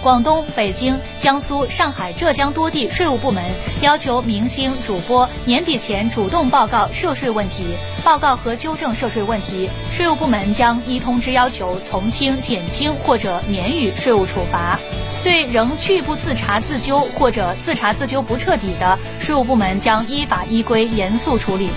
广东、北京、江苏、上海、浙江多地税务部门要求明星、主播年底前主动报告涉税问题，报告和纠正涉税问题，税务部门将依通知要求从轻、减轻或者免予税务处罚。对仍拒不自查自纠或者自查自纠不彻底的，税务部门将依法依规严肃处理。